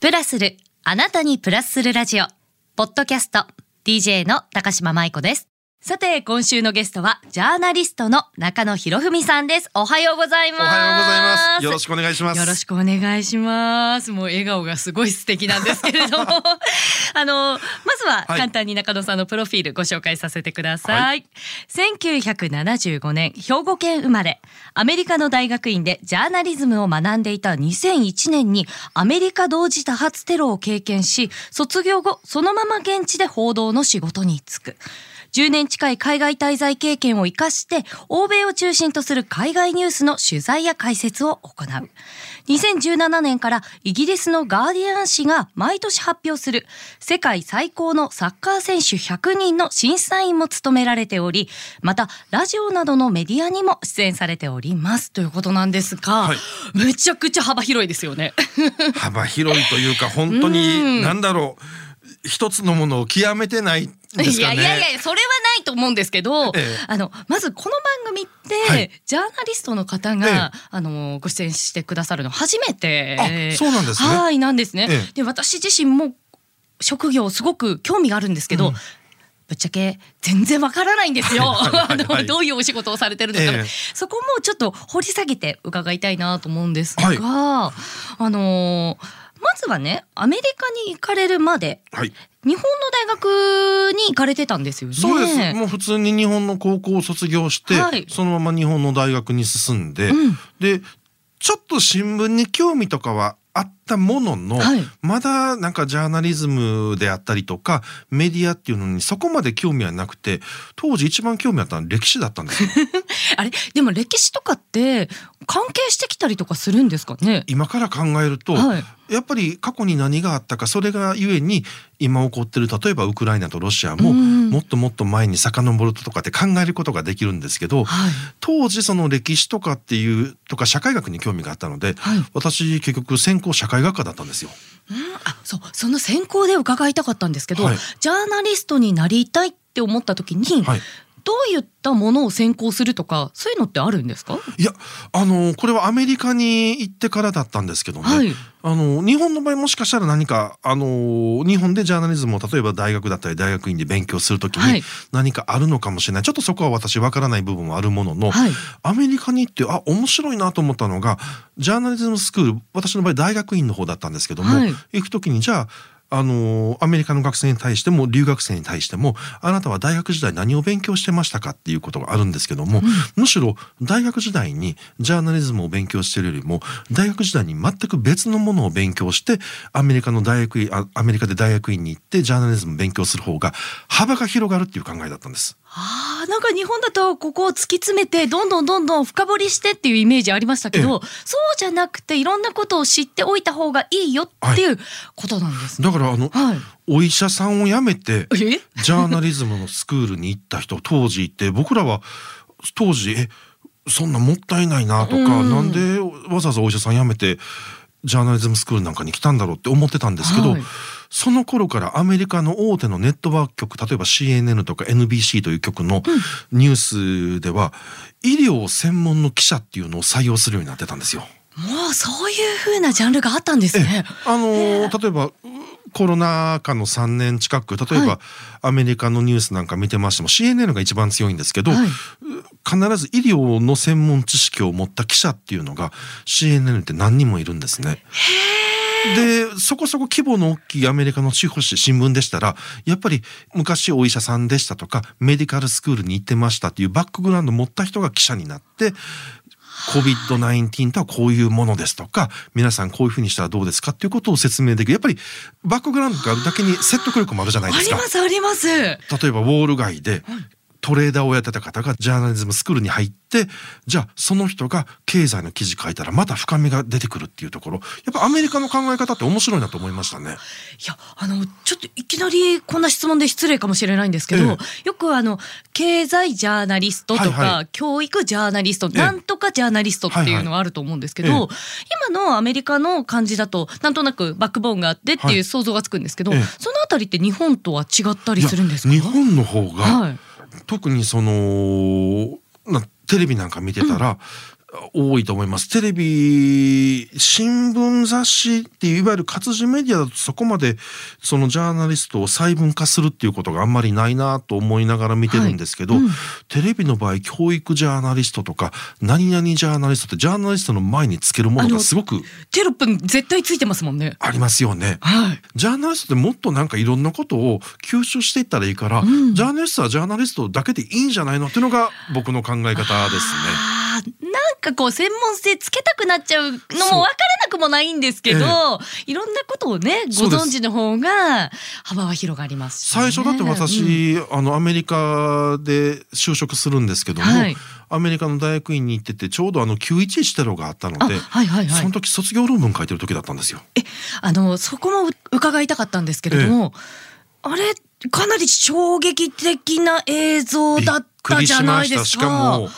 プラスる、あなたにプラスするラジオ。ポッドキャスト、DJ の高島舞子です。さて、今週のゲストは、ジャーナリストの中野博文さんです。おはようございます。おはようございます。よろしくお願いします。よろしくお願いします。もう笑顔がすごい素敵なんですけれども。あの、まずははい簡単に中野さんのプロフィールご紹介させてください。は1975年、兵庫県生まれ、アメリカの大学院でジャーナリズムを学んでいた2001年にアメリカ同時多発テロを経験し、卒業後、そのまま現地で報道の仕事に就く。10年近い海外滞在経験を生かして、欧米を中心とする海外ニュースの取材や解説を行う。2017年からイギリスのガーディアン紙が毎年発表する世界最高のサッカー選手100人の審査員も務められており、またラジオなどのメディアにも出演されておりますということなんですが、はいめちゃくちゃ幅広いですよね。幅広いというか、本当うんに、なんだろう。一つのものを極めてないんですいやかね。いやいや、それはないと思うんですけど、ええ。あの、まずこの番組って、はい。ジャーナリストの方えが、えあの、ご出演してくださるの初めて。あそうなんですね。はい、なんですね。ええ。で、私自身も職業すごく興味があるんですけど、うん。ぶっちゃけ全然わからないんですよ。あのどういうお仕事をされてるのか、ええ。そこもちょっと掘り下げて伺いたいなと思うんですが、はい。あのまずはねアメリカに行かれるまではい。日本の大学に行かれてたんですよね。そうです。もう普通に日本の高校を卒業して、はいそのまま日本の大学に進んで、うんで、ちょっと新聞に興味とかはあったものの、はい。まだなんかジャーナリズムであったりとかメディアっていうのにそこまで興味はなくて当時一番興味あったのは歴史だったんですよ。あれでも歴史とかって関係してきたりとかするんですかね？今から考えると、はい。やっぱり過去に何があったかそれがゆえに今起こってる例えばウクライナとロシアもうん。もっともっと前に遡るとかって考えることができるんですけど、はい。当時その歴史とかっていうとか社会学に興味があったので、はい。私結局専攻社会学科だったんですよ。うん？あそう。その専攻で伺いたかったんですけど、はい。ジャーナリストになりたいって思った時に、はいどういったものを専攻するとかそういうのってあるんですか？いやあのこれはアメリカに行ってからだったんですけどね、はい。あの日本の場合もしかしたら何かあの日本でジャーナリズムを例えば大学だったり大学院で勉強するときはい。に何かあるのかもしれない、ちょっとそこは私わからない部分はあるものの、はい。アメリカに行ってあ面白いなと思ったのがジャーナリズムスクール私の場合大学院の方だったんですけども、はい。行く時にじゃああのアメリカの学生に対しても留学生に対してもあなたは大学時代何を勉強してましたかっていうことがあるんですけども、むしろ大学時代にジャーナリズムを勉強しているよりも大学時代に全く別のものを勉強してアメリカの大学アメリカで大学院に行ってジャーナリズムを勉強する方が幅が広がるっていう考えだったんです。あーなんか日本だとここを突き詰めてどんどんどんどん深掘りしてっていうイメージありましたけど、そうじゃなくていろんなことを知っておいた方がいいよっていうことなんですね。だからあの、はい。お医者さんを辞めてえ？ジャーナリズムのスクールに行った人当時いて僕らは当時えそんなもったいないなとか、うんなんでわざわざお医者さん辞めてジャーナリズムスクールなんかに来たんだろうって思ってたんですけど、はいその頃からアメリカの大手のネットワーク局例えば CNN とか NBC という局のニュースでは、医療専門の記者っていうのを採用するようになってたんですよ。もうそういう風なジャンルがあったんですね。あのー例えばうコロナ禍の3年近く例えば、はい。アメリカのニュースなんか見てましても CNN が一番強いんですけど、はい。う必ず医療の専門知識を持った記者っていうのが CNN って何人もいるんですね。でそこそこ規模の大きいアメリカの地方紙新聞でしたらやっぱり昔お医者さんでしたとかメディカルスクールに行ってましたっていうバックグラウンドを持った人が記者になって COVID-19 とはこういうものですとか皆さんこういうふうにしたらどうですかっていうことを説明できるやっぱりバックグラウンドがあるだけに説得力もあるじゃないですかありま。すあります。例えばウォール街でトレーダーをやってた方がジャーナリズムスクールに入ってじゃあその人が経済の記事書いたらまた深みが出てくるっていうところ。やっぱアメリカの考え方って面白いなと思いましたね。いやあのちょっといきなりこんな質問で失礼かもしれないんですけど、えよくあの経済ジャーナリストとか、はいはい。教育ジャーナリスト、ええなんとかジャーナリストっていうのがあると思うんですけど、はいはい今のアメリカの感じだとなんとなくバックボーンがあってってはい。いう想像がつくんですけど、ええ。そのあたりって日本とは違ったりするんですか？日本の方が、はい特にそのテレビなんか見てたら、多いと思います。テレビ、新聞雑誌っていういわゆる活字メディアだとそこまでそのジャーナリストを細分化するっていうことがあんまりないなと思いながら見てるんですけど、はいうんテレビの場合教育ジャーナリストとか何々ジャーナリストってジャーナリストの前につけるものがすごくテロップ絶対ついてますもんね。ありますよね。はい。ジャーナリストってもっとなんかいろんなことを吸収していったらいいから、んジャーナリストはジャーナリストだけでいいんじゃないのっていうのが僕の考え方ですね。なんかこう専門性つけたくなっちゃうのも分からなくもないんですけど、いろんなことをねご存知の方が幅は広がりますしね、最初だってうん。私、あのアメリカで就職するんですけども、はい。アメリカの大学院に行っててちょうどあの911テロがあったのあで、はいはいはい。その時卒業論文書いてる時だったんですよ。あのそこも伺いたかったんですけれども、あれかなり衝撃的な映像だったじゃないですか。しかも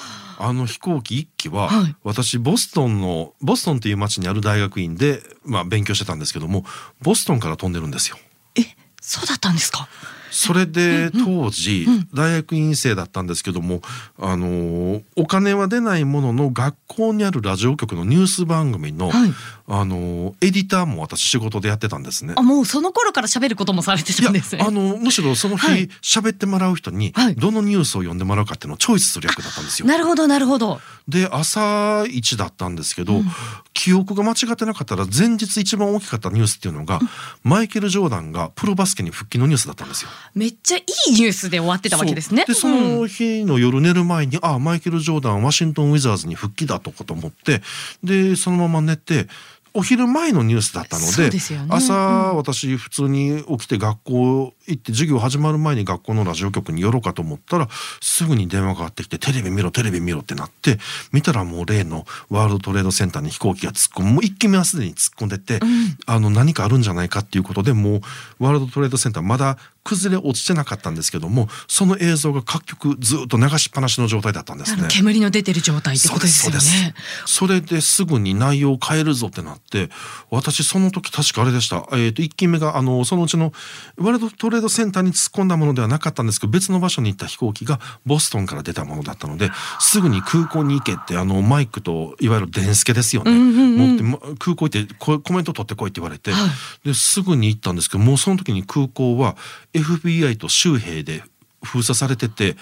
あの飛行機一機は、はい私ボストンのボストンっていう町にある大学院で、まあ、勉強してたんですけどもボストンから飛んでるんですよ。えそうだったんですか？それで当時うん大学院生だったんですけども、あのーお金は出ないものの学校にあるラジオ局のニュース番組の、はいあのーエディターも私仕事でやってたんですねあ。もうその頃から喋ることもされてたんですね。あのむしろその日はい喋、ってもらう人にはいどのニュースを読んでもらうかっていうのをチョイスする役だったんですよ。なるほどなるほど。で朝一だったんですけど、うん記憶が間違ってなかったら前日一番大きかったニュースっていうのが、マイケル・ジョーダンがプロバスケに復帰のニュースだったんですよ。めっちゃいいニュースで終わってたわけですね。でそうんの日の夜寝る前に、あマイケル・ジョーダンワシントン・ウィザーズに復帰だとこと思ってでそのまま寝てお昼前のニュースだったのでね朝、うん私普通に起きて学校行って授業始まる前に学校のラジオ局に寄ろうかと思ったらすぐに電話がかかってきて「テレビ見ろテレビ見ろ」ってなって見たらもう例のワールドトレードセンターに飛行機が突っ込むもう一機目はすでに突っ込んでて、んあの何かあるんじゃないかっていうことでもうワールドトレードセンターまだ崩れ落ちてなかったんですけどもその映像が各局ずっと流しっぱなしの状態だったんですね。煙の出てる状態ってことですよそうですね。それですぐに内容を変えるぞってなって私その時確かあれでした、えー、と1機目があのそのうちのワールドトレードセンターに突っ込んだものではなかったんですけど別の場所に行った飛行機がボストンから出たものだったのですぐに空港に行けってあのマイクといわゆる電スケですよね、持ってま空港行ってこコメント取ってこいって言われて、はい。ですぐに行ったんですけどもうその時に空港は FBI と州兵で封鎖されてて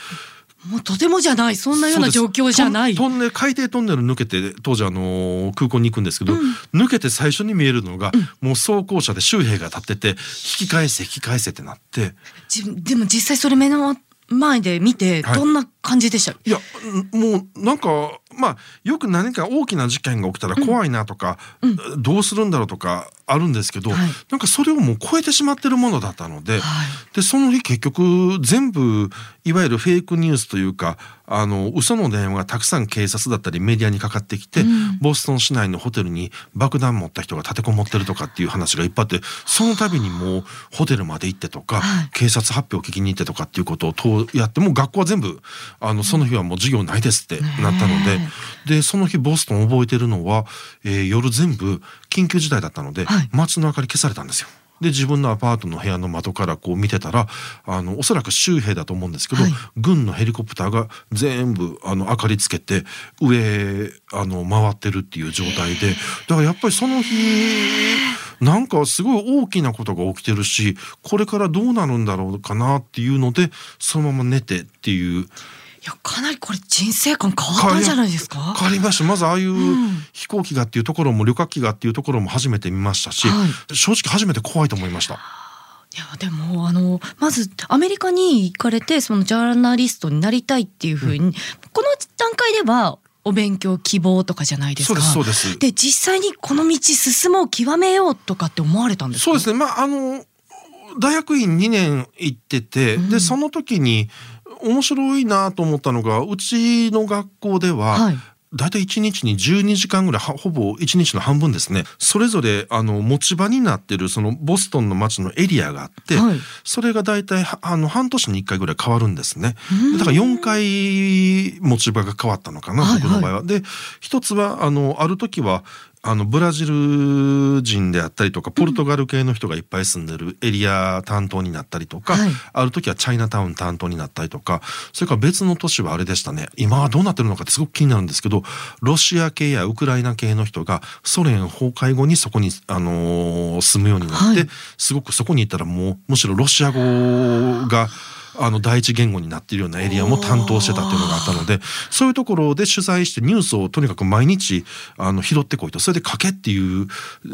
もうとてもじゃないそんなような状況じゃない。トンネル海底トンネル抜けて当時あのー空港に行くんですけど、抜けて最初に見えるのが、もう装甲車で州兵が立ってて引き返せ引き返せってなって。じでも実際それ目の前で見てはい。どんな感じでした、いやんもうなんかまあよく何か大きな事件が起きたら怖いなとか、どうするんだろうとかあるんですけど、はい。なんかそれをもう超えてしまってるものだったので、はい。でその日結局全部いわゆるフェイクニュースというかあの嘘の電話がたくさん警察だったりメディアにかかってきて、うん。ボストン市内のホテルに爆弾持った人が立てこもってるとかっていう話がいっぱいあってその度にもうホテルまで行ってとか、はい。警察発表を聞きに行ってとかっていうことをとやってもう学校は全部あのその日はもう授業ないですってなったので、ねでその日ボストン覚えてるのは、えー夜全部緊急事態だったので、はい街の明かり消されたんですよ。で自分のアパートの部屋の窓からこう見てたらあのおそらく州兵だと思うんですけど、はい軍のヘリコプターが全部あの明かりつけて上あの回ってるっていう状態でだからやっぱりその日なんかすごい大きなことが起きてるしこれからどうなるんだろうかなっていうのでそのまま寝てっていういやかなりこれ人生観変わったんじゃないですか？変わりました。まずああいう飛行機がっていうところも旅客機がっていうところも初めて見ましたし、は正直初めて怖いと思いました。いやでもあのまずアメリカに行かれてそのジャーナリストになりたいっていうふうに、この段階ではお勉強希望とかじゃないですか？そうですそうです。で実際にこの道進もう極めようとかって思われたんですか？そうですね。まああの大学院2年行ってて、うん。でその時に面白いなと思ったのがうちの学校では、はい。大体1日に12時間ぐらいはほぼ1日の半分ですね。それぞれあの持ち場になってるそのボストンの街のエリアがあって、はい。それが大体はあの半年に1回ぐらい変わるんですね。うん。だから4回持ち場が変わったのかなはい。僕の場合は。で一つはあのある時はあのブラジル人であったりとかポルトガル系の人がいっぱい住んでるエリア担当になったりとか、はい。ある時はチャイナタウン担当になったりとかそれから別の都市はあれでしたね。今はどうなってるのかってすごく気になるんですけどロシア系やウクライナ系の人がソ連崩壊後にそこに、あのー住むようになって、はい。すごくそこに行ったらもうむしろロシア語があの第一言語になっているようなエリアも担当してたっていうのがあったのでそういうところで取材してニュースをとにかく毎日あの拾ってこいと。それで書けっていう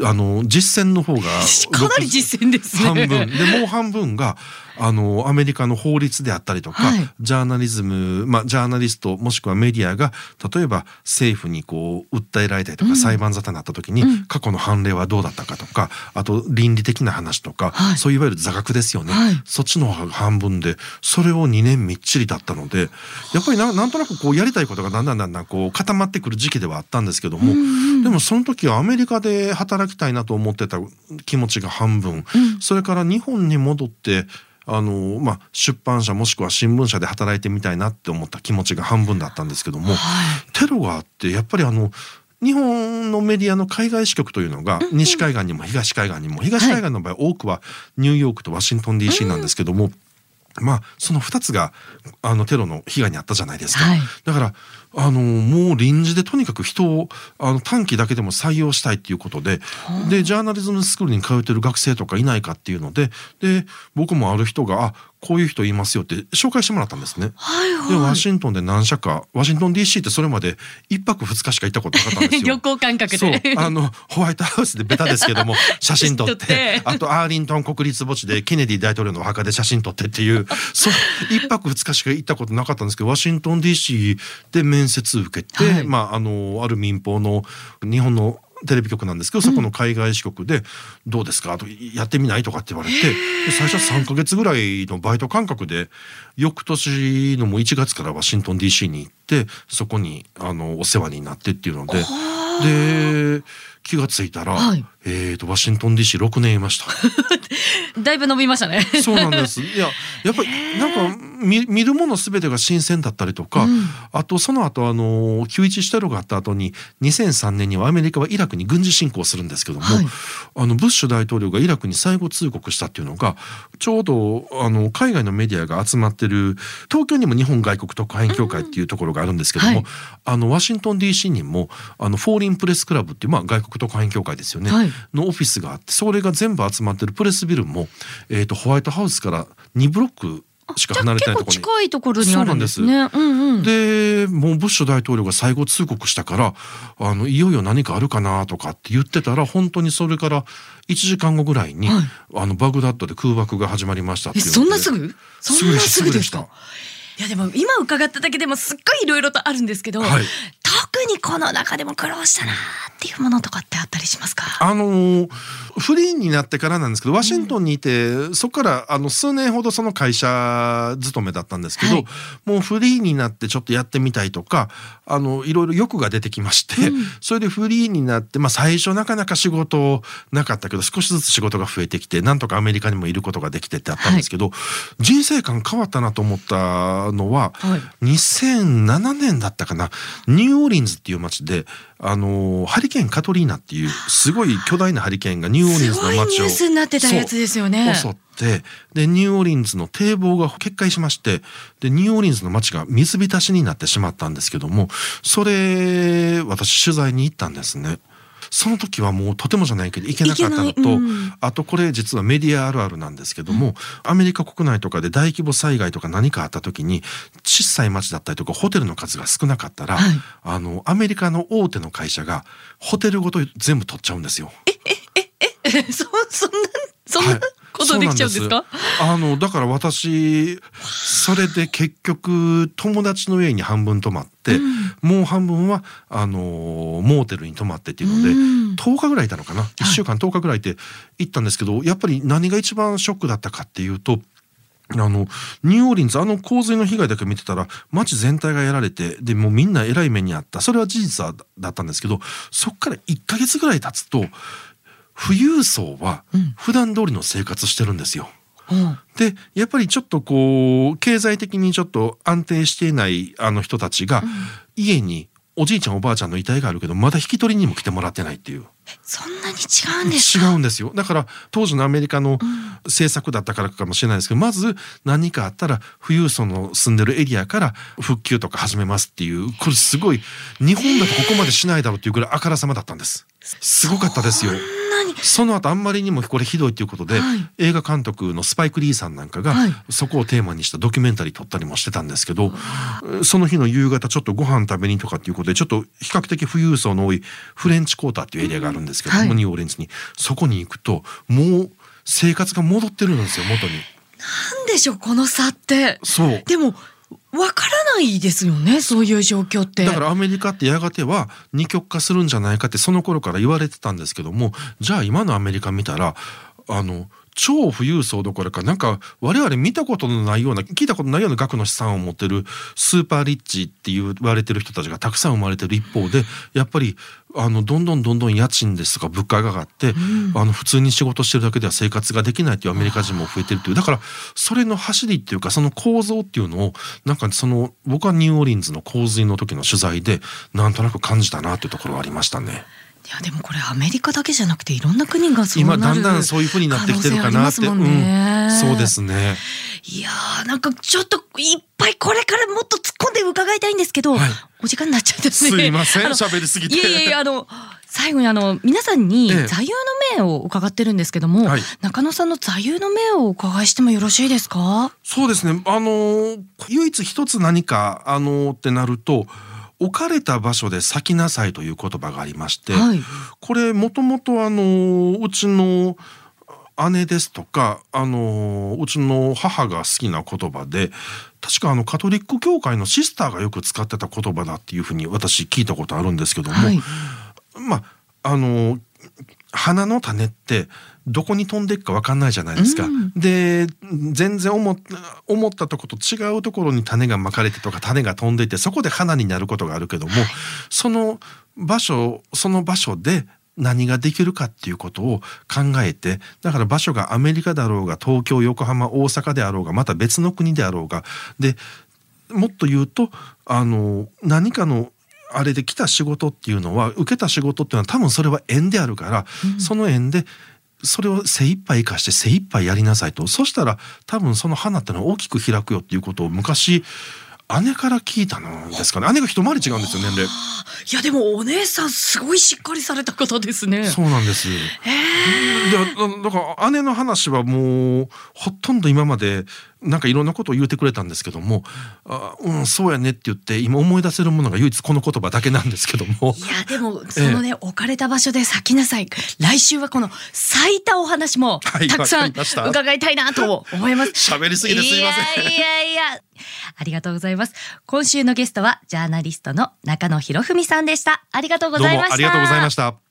あの実践の方が かなり実践ですね。半分。でもう半分があのアメリカの法律であったりとか、はい。ジャーナリズム、まあ、ジャーナリストもしくはメディアが例えば政府にこう訴えられたりとか、裁判沙汰になった時に、過去の判例はどうだったかとかあと倫理的な話とか、はい。そういういわゆる座学ですよね、はい。そっちの半分でそれを2年みっちりだったのでやっぱりななんとなくこうやりたいことがだんだんだんだんこう固まってくる時期ではあったんですけども、でもその時はアメリカで働きたいなと思ってた気持ちが半分、それから日本に戻ってあのまあ、出版社もしくは新聞社で働いてみたいなって思った気持ちが半分だったんですけども、テロがあってやっぱりあの日本のメディアの海外支局というのが西海岸にも東海岸にも東海岸の場合多くはニューヨークとワシントン DC なんですけども、まあその2つがあのテロの被害に遭ったじゃないですか。はい。だからあのもう臨時でとにかく人をあの短期だけでも採用したいっていうことででジャーナリズムスクールに通ってる学生とかいないかっていうのでで僕もある人があこういう人いますよって紹介してもらったんですね。はいでワはい。シントンで何社かワシントン DC ってそれまで1泊2日しか行ったことなかったんですよ。旅行感覚そうで。あのホワイトハウスでベタですけども 写真撮っててあとアーリントン国立墓地でケネディ大統領のお墓で写真撮ってっていうそう一泊二日しか行ったことなかったんですけどワシントン DC で面接受けて、はい。まああのある民放の日本のテレビ局なんですけどそこの海外支局で「どうですか?」と「やってみない?」とかって言われてで最初は3ヶ月ぐらいのバイト感覚で翌年のもう1月からワシントン DC に行ってそこにあのお世話になってっていうのでで気がついたら、はいえーとワシントン DC6 年いました。だいぶ伸びましたね。そうなんです。いや、やっぱりなんか見見るものすべてが新鮮だったりとか、あとその後あの911テロがあった後に2003年にはアメリカはイラクに軍事侵攻するんですけども、はいあのブッシュ大統領がイラクに最後通告したっていうのがちょうどあの海外のメディアが集まってる東京にも日本外国特派員協会っていうところがあるんですけども、はいあのワシントン DC にもあのフォーリンプレスクラブっていうまあ外国特派員協会ですよね、はいのオフィスがあってそれが全部集まってるプレスビルも、えー、とホワイトハウスから2ブロックしか離れてないところに。近いところにあるんですね。うんうん。でもうブッシュ大統領が最後通告したからあのいよいよ何かあるかなとかって言ってたら本当にそれから1時間後ぐらいに、はいあのバグダッドで空爆が始まりましたってえいそんなすぐ？そんなすぐですか？すぐで？いやでも今伺っただけでもすっごいいろいろとあるんですけど、はい特にこの中でも苦労したなっていうものとかってあったりしますか？あのーフリーになってからなんですけどワシントンにいて、そこからあの数年ほどその会社勤めだったんですけど、はい。もうフリーになってちょっとやってみたいとかあのいろいろ欲が出てきまして、それでフリーになって、まあ、最初なかなか仕事なかったけど少しずつ仕事が増えてきてなんとかアメリカにもいることができてってあったんですけど、人生観変わったなと思ったのは、はい。2007年だったかな。ニューオーリンズっていう街であのハリケーンカトリーナっていうすごい巨大なハリケーンがニューオーリンズのすごいニ街をュースになってたやつですよね。襲ってでニューオーリンズの堤防が決壊しましてでニューオーリンズの街が水浸しになってしまったんですけどもそれ私取材に行ったんですね。その時はもうとてもじゃないけど行けなかったのと、うんあとこれ実はメディアあるあるなんですけども、アメリカ国内とかで大規模災害とか何かあった時に小さい町だったりとかホテルの数が少なかったら、はいあのアメリカの大手の会社がホテルごと全部取っちゃうんですよ。そそんなそんなことできちゃうんですか？あのだから私それで結局友達の家に半分泊まって、もう半分はあのモーテルに泊まってっていうので、うん10日ぐらいいたのかな？1週間10日ぐらいで行ったんですけどやっぱり何が一番ショックだったかっていうと。あのニューオーリンズあの洪水の被害だけ見てたら街全体がやられてでもうみんなえらい目にあったそれは事実だったんですけどそっから1ヶ月ぐらい経つと富裕層は普段通りの生活してるんですよ。うんでやっぱりちょっとこう経済的にちょっと安定していないあの人たちが家におじいちゃんおばあちゃんの遺体があるけどまだ引き取りにも来てもらってないっていう。そんなに違うんです違かうんですよ。だから当時のアメリカの政策だったからかもしれないですけど、まず何かあったら富裕層の住んでるエリアから復旧とか始めますっていうこれすごい日本だとここまでしないだろうっていうぐらいあからさまだったんです。すごかったですよその後あんまりにもこれひどいということで、はい。映画監督のスパイク・リーさんなんかが、はい。そこをテーマにしたドキュメンタリー撮ったりもしてたんですけど、その日の夕方ちょっとご飯食べにとかっていうことでちょっと比較的富裕層の多いフレンチクォーターっていうエリアがあるんですけども、はい。ニューオーリンズに。そこに行くともう生活が戻ってるんですよ元に。なんでしょうこの差って。そう。でもわからないですよねそういう状況って。だからアメリカってやがては二極化するんじゃないかってその頃から言われてたんですけどもじゃあ今のアメリカ見たらあの超富裕層どころかなんか我々見たことのないような聞いたことないような額の資産を持ってるスーパーリッチって言われてる人たちがたくさん生まれてる。一方でやっぱりあのどんどんどんどん家賃ですとか物価が上がって、あの普通に仕事してるだけでは生活ができないっていうアメリカ人も増えてるっていう。だからそれの走りっていうかその構造っていうのをなんかその僕はニューオーリンズの洪水の時の取材でなんとなく感じたなっていうところはありましたね。いやでもこれアメリカだけじゃなくていろんな国がそうなる今だんだんそういう風になってきてるかなって、ねうん、そうですね。いやーなんかちょっといっぱいこれからもっと突っ込んで伺いたいんですけど、はいお時間になっちゃったんですね。すいません 喋りすぎていやいやあの最後にあの皆さんにええ座右の銘を伺ってるんですけども、はい中野さんの座右の銘をお伺いしてもよろしいですか？そうですね。あのー唯一一つ何かあのーってなると。置かれた場所で咲きなさいという言葉がありまして、はい。これもともとあのーうちの姉ですとかあのーうちの母が好きな言葉で確かあのカトリック教会のシスターがよく使ってた言葉だっていうふうに私聞いたことあるんですけども、はい。まああの花の種ってどこに飛んでいくか分かんないじゃないですか。うん。で全然思っ思ったとこと違うところに種がまかれてとか種が飛んでいってそこで花になることがあるけども、その場所その場所で何ができるかっていうことを考えてだから場所がアメリカだろうが東京横浜大阪であろうがまた別の国であろうがでもっと言うとあの何かのあれで来た仕事っていうのは受けた仕事っていうのは多分それは縁であるから、その縁でそれを精一杯生かして精一杯やりなさいと。そしたら多分その花ってのは大きく開くよっていうことを昔姉から聞いたのですかね。姉が一回り違うんですよ年齢。いやでもお姉さんすごいしっかりされた方ですね。そうなんです。でだから姉の話はもうほとんど今までなんかいろんなことを言うてくれたんですけども「あうんそうやね」って言って今思い出せるものが唯一この言葉だけなんですけども。いやでもそのね、置かれた場所で咲きなさい。来週はこの咲いたお話もはいたくさん伺いたいなと思います。喋りすぎてすいません。いやいやいやありがとうございます。今週のゲストはジャーナリストの中野博文さんでした。ありがとうございました。ありがとうございました。